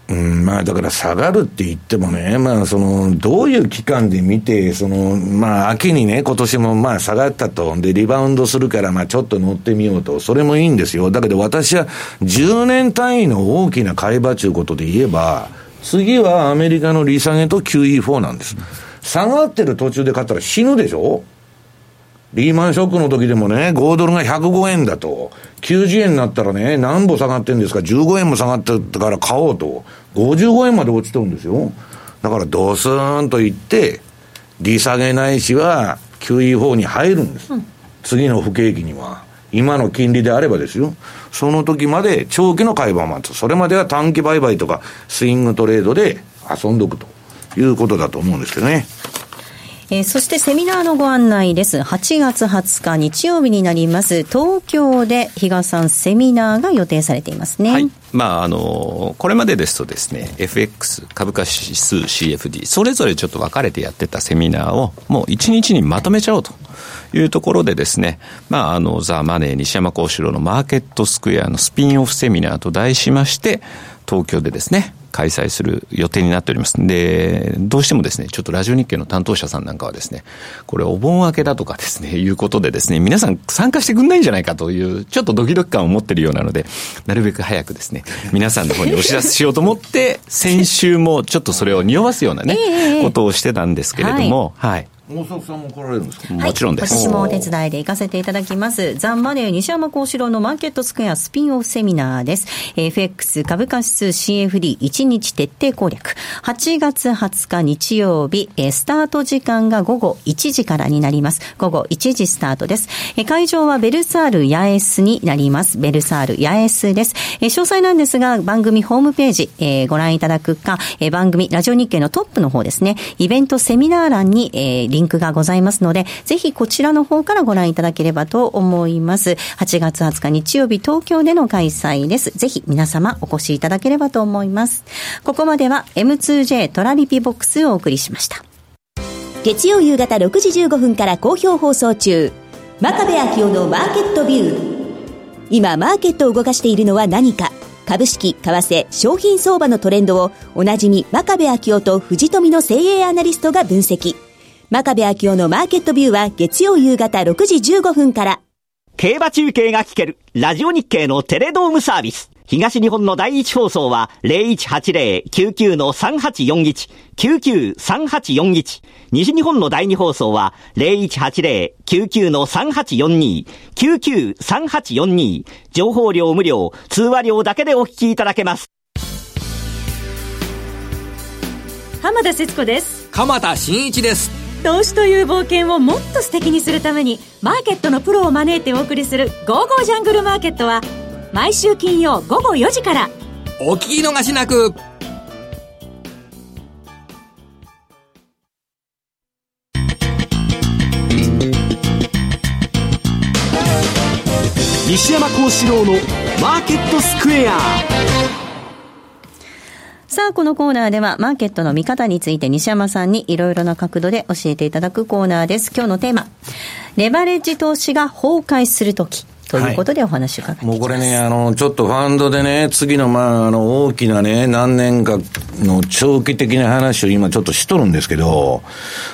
うん、まあだから下がるって言ってもね、まあその、どういう期間で見て、その、まあ秋にね、今年もまあ下がったと。で、リバウンドするから、まあちょっと乗ってみようと。それもいいんですよ。だけど私は10年単位の大きな買い場ということで言えば、次はアメリカの利下げと QE4 なんです。下がってる途中で買ったら死ぬでしょ？リーマンショックの時でもね、5ドルが105円だと。90円になったらね、何歩下がってんですか、15円も下がってたから買おうと。55円まで落ちてるんですよ。だからドスーンといって、利下げないしは QE4 に入るんです。うん、次の不景気には。今の金利であればですよ。その時まで長期の買い場を待つ。それまでは短期売買とかスイングトレードで遊んどくということだと思うんですけどね。えー、そしてセミナーのご案内です。8月20日日曜日になります。東京で比嘉さんセミナーが予定されていますね。はい。まあ、あの、これまでですとですね、FX、株価指数 CFD、それぞれちょっと分かれてやってたセミナーを、もう1日にまとめちゃおうと。いうところでですね、まあ、あの、ザ・マネー西山幸四郎のマーケットスクエアのスピンオフセミナーと題しまして、東京でですね、開催する予定になっております。で、どうしてもですね、ちょっとラジオ日経の担当者さんなんかはですね、これお盆明けだとかですね、いうことでですね、皆さん参加してくんないんじゃないかという、ちょっとドキドキ感を持ってるようなので、なるべく早くですね、皆さんの方にお知らせしようと思って、先週もちょっとそれを匂わすようなね、ことをしてたんですけれども、はい、はい大阪さんも来られるんですか、もちろんです。私もお手伝いで行かせていただきます。ザンマネー西山幸四郎のマーケットスクエアスピンオフセミナーです。FX 株価指数 CFD1 日徹底攻略。8月20日日曜日、えースタート時間が午後1時からになります。午後1時スタートです。えー会場はベルサール八重洲になります。ベルサール八重洲です。えー詳細なんですが、番組ホームページ、えーご覧いただくか、えー番組ラジオ日経のトップの方ですね、イベントセミナー欄に、えーリンクがございますので、ぜひこちらの方からご覧いただければと思います。8月20日日曜日東京での開催です。ぜひ皆様お越しいただければと思います。ここまでは M2J トラリピボックスをお送りしました。月曜夕方6時15分から好評放送中真壁昭夫のマーケットビュー今マーケットを動かしているのは何か株式、為替、商品相場のトレンドをおなじみ真壁昭夫と藤富の精鋭アナリストが分析真壁昭夫のマーケットビューは月曜夕方6時15分から競馬中継が聞ける、ラジオ日経のテレドームサービス。東日本の第一放送は0180-99-3841、99-3841。西日本の第二放送は0180-99-3842、99-3842。情報量無料、通話料だけでお聞きいただけます。浜田節子です鎌田新一です投資という冒険をもっと素敵にするためにマーケットのプロを招いてお送りする「ゴーゴージャングルマーケット」は毎週金曜午後4時から。お聞き逃しなく。西山幸四郎のマーケットスクエアさあ、このコーナーでは、マーケットの見方について西山さんにいろいろな角度で教えていただくコーナーです。今日のテーマ、レバレッジ投資が崩壊するとき。ということでお話を伺っていきます。もうこれね、あの、ちょっとファンドでね、次の、まあ、あの、大きなね、何年かの長期的な話を今ちょっとしとるんですけど、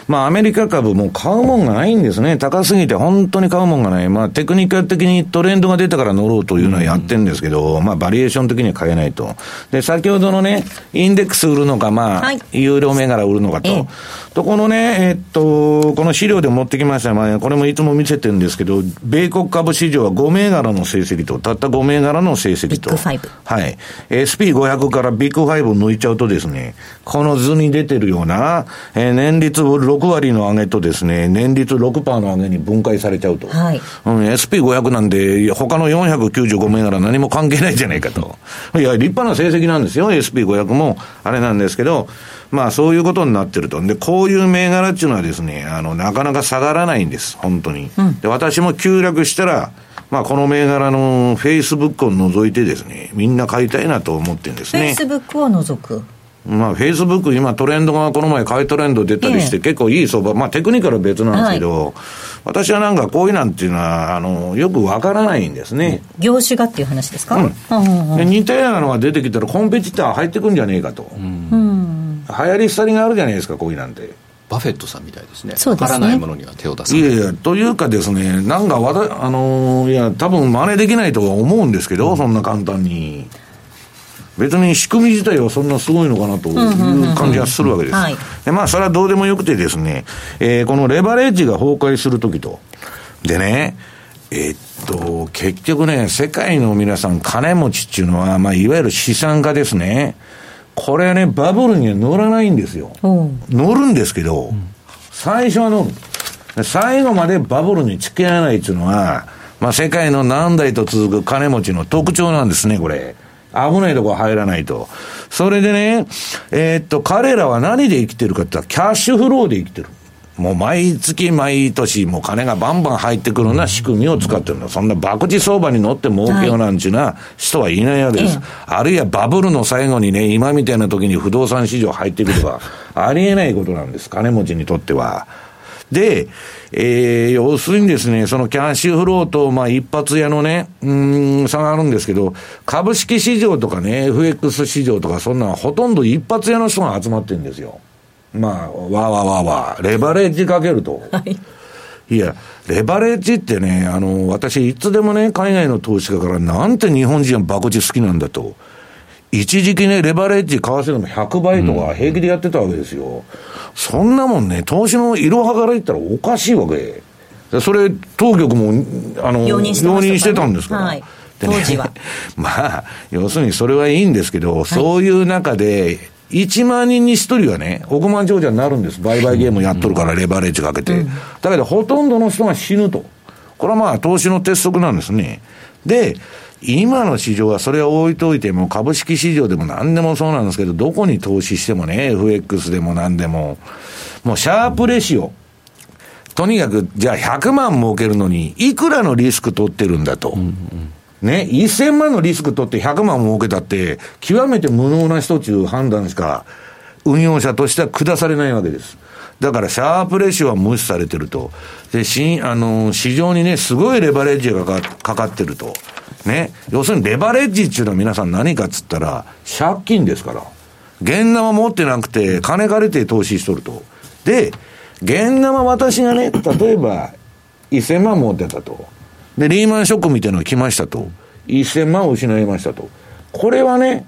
まあ、アメリカ株もう買うもんがないんですね。高すぎて本当に買うもんがない。まあ、テクニカル的にトレンドが出たから乗ろうというのはやってるんですけど、まあ、バリエーション的には買えないと。で、先ほどのね、インデックス売るのか、まあ、はい有料銘柄売るのかと。と、このね、えっと、この資料で持ってきました、まあ、これもいつも見せてるんですけど、米国株市場は5銘柄の成績と、たった5銘柄の成績と。ビッグファイブはい。SP500 からビッグ5を抜いちゃうとですね、この図に出てるような、えー年率6割の上げとですね、年率6%の上げに分解されちゃうと。はい。うん、SP500 なんで、他の495銘柄何も関係ないじゃないかと。いや、立派な成績なんですよ、SP500 も、あれなんですけど、まあそういうことになってると。で、こういう銘柄っていうのはですね、あの、なかなか下がらないんです、本当に。で、私も急落したら、まあこの銘柄のフェイスブックを除いてですね、みんな買いたいなと思ってるんですフェイね。スブックを除く。まあ、フェイスブック、今トレンドがこの前買いトレンド出たりして、ええ結構いい相場、まあテクニカルは別なんですけど、私はなんかこういうなんていうのは、あの、よくわからないんですね。業種がっていう話ですか？うんう似たようなのが出てきたらコンペティター入ってくんじゃねえかと。うん流行り廃りがあるじゃないですか、こういうなんて。バフェットさんみたいですね。そうですねわからないものには手を出さない。いやいや、というかですね、なんかわた、あのーいや、多分真似できないとは思うんですけど、そんな簡単に。別に仕組み自体はそんなすごいのかなという感じがするわけです。はいで、まあ、それはどうでもよくてですね、えーこのレバレッジが崩壊するときと。でね、えーっと、結局ね、世界の皆さん、金持ちっていうのは、まあ、いわゆる資産家ですね。これね、バブルには乗らないんですよ。乗るんですけど、最初は乗る。最後までバブルに付き合わないっていうのは、まあ世界の何代と続く金持ちの特徴なんですね、これ。危ないとこ入らないと。それでね、えーっと、彼らは何で生きてるかって言ったら、キャッシュフローで生きてる。もう毎月毎年もう金がバンバン入ってくるような仕組みを使ってるの。そんな博打相場に乗って儲けようなんちゅうな人はいないわけです。あるいはバブルの最後にね、今みたいな時に不動産市場入ってくるとか、ありえないことなんです。金持ちにとっては。で、えー、要するにですね、そのキャッシュフローと、まあ、一発屋のね、うーん、差があるんですけど、株式市場とかね、FX 市場とか、そんなのほとんど一発屋の人が集まってるんですよ。まあ、わーわーわーわー、レバレッジかけると。いや、レバレッジってね、あの、私、いつでもね、海外の投資家から、なんて日本人は博打好きなんだと。一時期ね、レバレッジ為替でも100倍とか平気でやってたわけですよ。そんなもんね、投資のいろはから言ったらおかしいわけ。でそれ、当局も、あの、容認してたんですから。はいでね当時は まあ、要するにそれはいいんですけど、そういう中で、1万人に1人はね、億万長者になるんです。売買ゲームやっとるから、レバレッジかけて。だけど、ほとんどの人が死ぬと。これはまあ、投資の鉄則なんですね。で、今の市場はそれは置いといても、株式市場でも何でもそうなんですけど、どこに投資してもね、FX でも何でも、もうシャープレシオ。とにかく、じゃあ100万儲けるのに、いくらのリスク取ってるんだと。ね、1000万のリスク取って100万儲けたって、極めて無能な人という判断しか、運用者としては下されないわけです。だから、シャープレシオは無視されてると。で、しん、あの、市場にね、すごいレバレッジがかかかってると。ね。要するに、レバレッジっていうのは皆さん何かっつったら、借金ですから。現生持ってなくて、金借りて投資しとると。で、現生私がね、例えば、1000万持ってたと。で、リーマンショックみたいなのが来ましたと。1000万を失いましたと。これはね、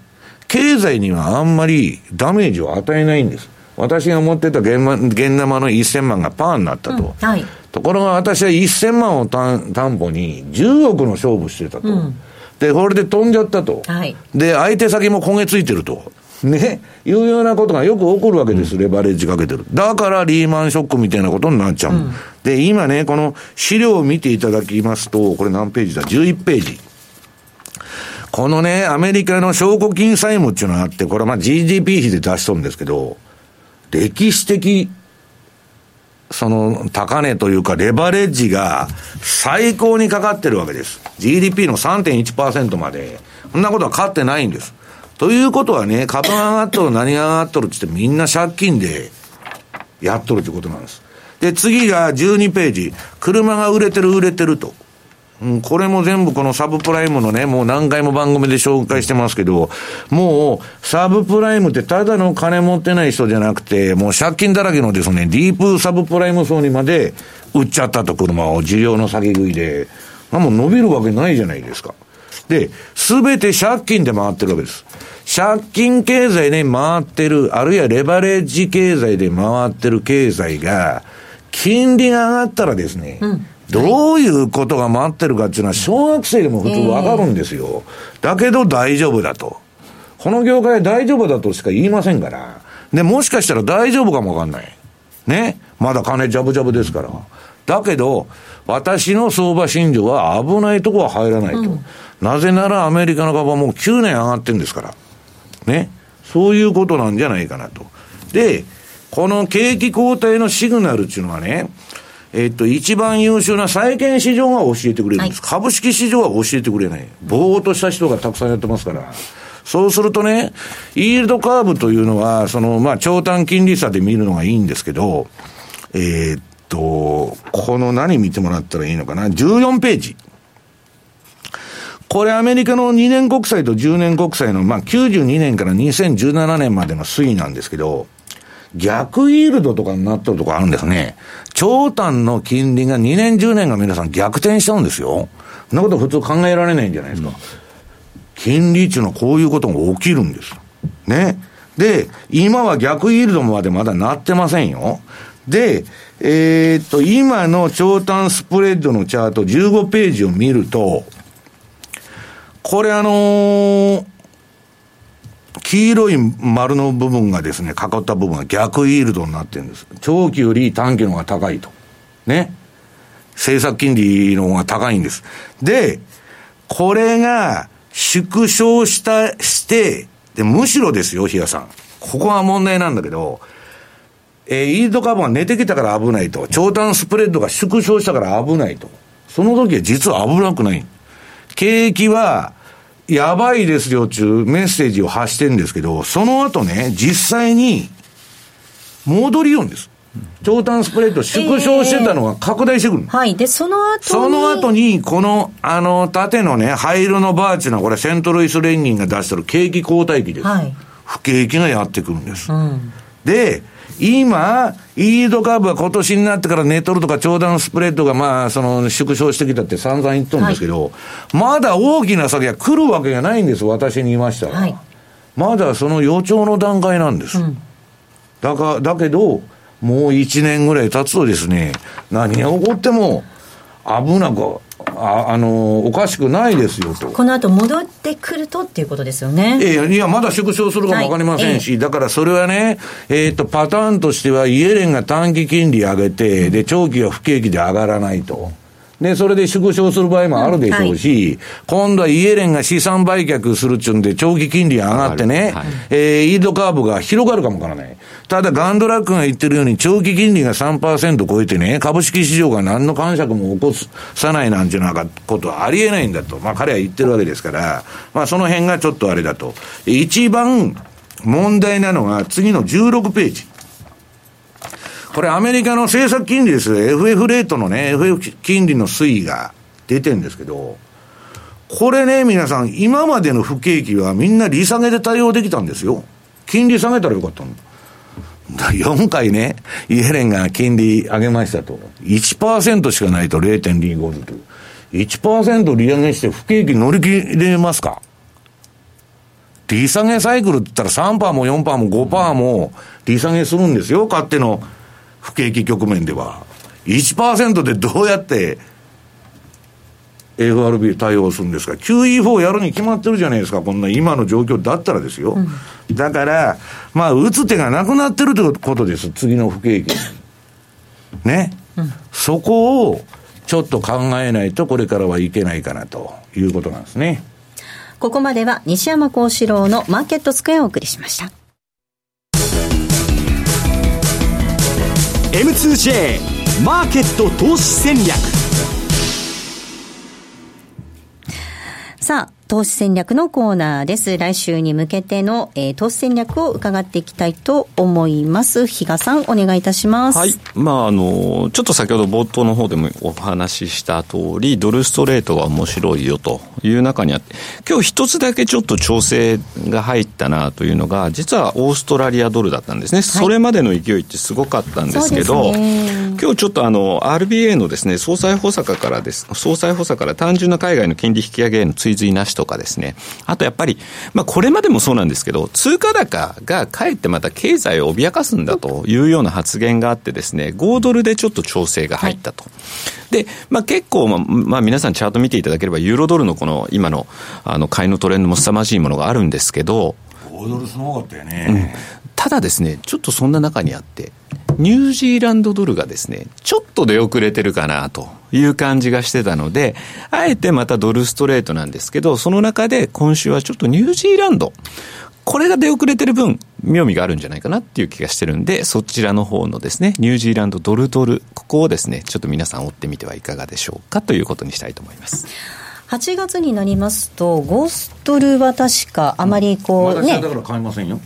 経済にはあんまりダメージを与えないんです。私が持ってた現ま現生の1000万がパーになったと。はい。ところが私は1000万を担担保に10億の勝負してたと。うん。で、これで飛んじゃったと。はい。で、相手先も焦げついてると。ね。いうようなことがよく起こるわけです。レバレッジかけてる。だからリーマンショックみたいなことになっちゃう。で、今ね、この資料を見ていただきますと、これ何ページだ ?11 ページ。このね、アメリカの証拠金債務っていうのがあって、これはまあ GDP 比で出しとるんですけど、歴史的、その高値というか、レバレッジが最高にかかってるわけです。GDP の3.1%まで。そんなことは勝ってないんです。ということはね、株が上がっとる、何が上がっとるって言ってみんな借金でやっとるってことなんです。で、次が12ページ。車が売れてる売れてると。うん、これも全部このサブプライムのね、もう何回も番組で紹介してますけど、もうサブプライムってただの金持ってない人じゃなくて、もう借金だらけのですね、ディープサブプライム層にまで売っちゃったと車を需要の先食いで、もう伸びるわけないじゃないですか。で、すべて借金で回ってるわけです。借金経済で回ってる、あるいはレバレッジ経済で回ってる経済が、金利が上がったらですね、どういうことが待ってるかっていうのは、小学生でも普通わかるんですよ。だけど大丈夫だと。この業界は大丈夫だとしか言いませんから。で、もしかしたら大丈夫かもわかんない。ね。まだ金ジャブジャブですから。だけど、私の相場信条は危ないとこは入らないと。なぜならアメリカの株はもう9年上がってるんですから。ね。そういうことなんじゃないかなと。で、この景気後退のシグナルっていうのはね、えっと、一番優秀な債券市場が教えてくれるんです。株式市場は教えてくれない。ぼーっとした人がたくさんやってますから。そうするとね、イールドカーブというのは、その、まあ、長短金利差で見るのがいいんですけど、えーっと、この何見てもらったらいいのかな ?14 ページ。これアメリカの2年国債と10年国債の、まあ、92年から2017年までの推移なんですけど、逆イールドとかになってるとこあるんですね。長短の金利が2年10年が皆さん逆転しちゃうんですよ。そんなこと普通考えられないんじゃないですか。金利っていうのこういうことが起きるんです。ね。で、今は逆イールドまでまだなってませんよ。で、えーっと、今の長短スプレッドのチャート15ページを見ると、これあのー黄色い丸の部分がですね、囲った部分が逆イールドになってるんです。長期より短期の方が高いと。ね。政策金利の方が高いんです。で、これが縮小した、して、で、むしろですよ、比嘉さん。ここが問題なんだけど、えー、イールドカーブが寝てきたから危ないと。長短スプレッドが縮小したから危ないと。その時は実は危なくない。景気は、やばいですよっていうメッセージを発してるんですけど、その後ね、実際に、戻りようんです。長短スプレッド縮小してたのが拡大してくるの。はい。で、その後に。その後に、この、あの、縦のね、灰色のバーチのこれ、セントルイス連銀が出してる景気後退期です。はい。不景気がやってくるんです。うん。で、今、イールドカーブは今年になってからネットルとか長短スプレッドがまあ、その縮小してきたって散々言っとるんですけど、まだ大きな先が来るわけがないんです、私に言いましたら。はいまだその予兆の段階なんです。だか、だけど、もう1年ぐらい経つとですね、何が起こっても危なく、ああの、おかしくないですよと。この後戻ってくるとっていうことですよね。ええいや、まだ縮小するかもわかりませんし、だからそれはね、えっ、と、パターンとしては、イエレンが短期金利上げて、で、長期は不景気で上がらないと。で、それで縮小する場合もあるでしょうし、今度はイエレンが資産売却するっちゅうんで、長期金利が上がってね、えーイールドカーブが広がるかもわからない。ただ、ガンドラックが言ってるように、長期金利が3%超えてね、株式市場が何の感触も起こさないなんていうなんかことはありえないんだと。まあ、彼は言ってるわけですから、まあ、その辺がちょっとあれだと。一番問題なのが、次の16ページ。これアメリカの政策金利です。FF レートのね、FF 金利の推移が出てるんですけど、これね、皆さん、今までの不景気はみんな利下げで対応できたんですよ。金利下げたらよかったの。4回ね、イエレンが金利上げましたと。1%しかないと0.25と。1%利上げして不景気乗り切れますか？利下げサイクルって言ったら3%も4%も5%も利下げするんですよ。勝手の不景気局面では。1%でどうやって FRB 対応するんですか ?QE4 やるに決まってるじゃないですか。こんな今の状況だったらですよ。だから、まあ、打つ手がなくなってるってことです。次の不景気に。ね？そこをちょっと考えないとこれからはいけないかなということなんですね。ここまでは西山幸四郎のマーケットスクエアをお送りしました。M2J マーケット投資戦略さあ、投資戦略のコーナーです。来週に向けての、えー投資戦略を伺っていきたいと思います。比嘉さん、お願いいたします。はい。まあ、あの、ちょっと先ほど冒頭の方でもお話しした通り、ドルストレートが面白いよという中にあって、今日一つだけちょっと調整が入ったなというのが、実はオーストラリアドルだったんですね。それまでの勢いってすごかったんですけど、ね今日ちょっとあの、RBA のですね、総裁補佐からです、総裁補佐から単純な海外の金利引き上げへの追随なしとかですね、あとやっぱり、まあこれまでもそうなんですけど、通貨高がかえってまた経済を脅かすんだというような発言があってですね、5ドルでちょっと調整が入ったと。で、まあ結構、まあ、まあ皆さんチャート見ていただければ、ユーロドルのこの今の、あの、買いのトレンドも凄まじいものがあるんですけど、5ドルすごかったよね。ただですね、ちょっとそんな中にあって、ニュージーランドドルがですね、ちょっと出遅れてるかなという感じがしてたので、あえてまたドルストレートなんですけど、その中で今週はちょっとニュージーランド、これが出遅れてる分、妙味があるんじゃないかなっていう気がしてるんで、そちらの方のですね、ニュージーランドドルドル、ここをですね、ちょっと皆さん追ってみてはいかがでしょうかということにしたいと思います。8月になりますと、ゴーストルは確かあまりこう、ね私はだ、から買いませんよ。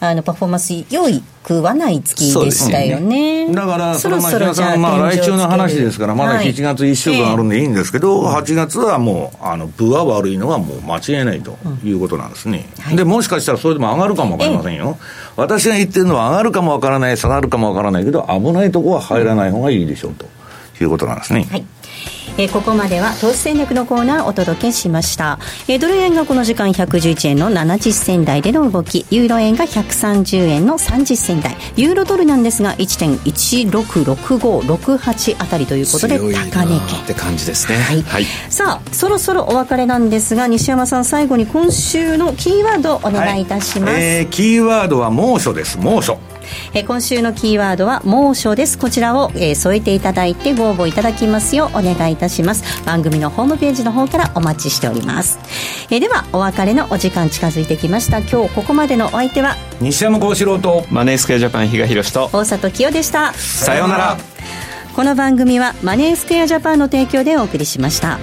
あの、パフォーマンス良いくはない月でしたよね。だから、そそろそろじゃあ、さん、まあ、来週の話ですから、まだはい7月1週間あるんでいいんですけど、8月はもう、あの、部は悪いのはもう間違いないということなんですね。で、もしかしたらそれでも上がるかもわかりませんよ。私が言ってるのは上がるかもわからない、下がるかもわからないけど、危ないとこは入らない方がいいでしょうということなんですね。えーここまでは投資戦略のコーナーをお届けしました、えードル円がこの時間111円の70銭台での動き。ユーロ円が130円の30銭台。ユーロドルなんですが1.166568あたりということで高値圏。って感じですね。はい。さあそろそろお別れなんですが西山さん最後に今週のキーワードをお願いいたします、えー、キーワードは猛暑です、猛暑。えー今週のキーワードは猛暑です。こちらを、えー添えていただいてご応募いただきますようお願いいたします。番組のホームページの方からお待ちしております、えーではお別れのお時間近づいてきました。今日ここまでのお相手は西山幸四郎と、マネースクエアジャパン比嘉宏と、大里清でした。さようなら。この番組はマネースクエアジャパンの提供でお送りしました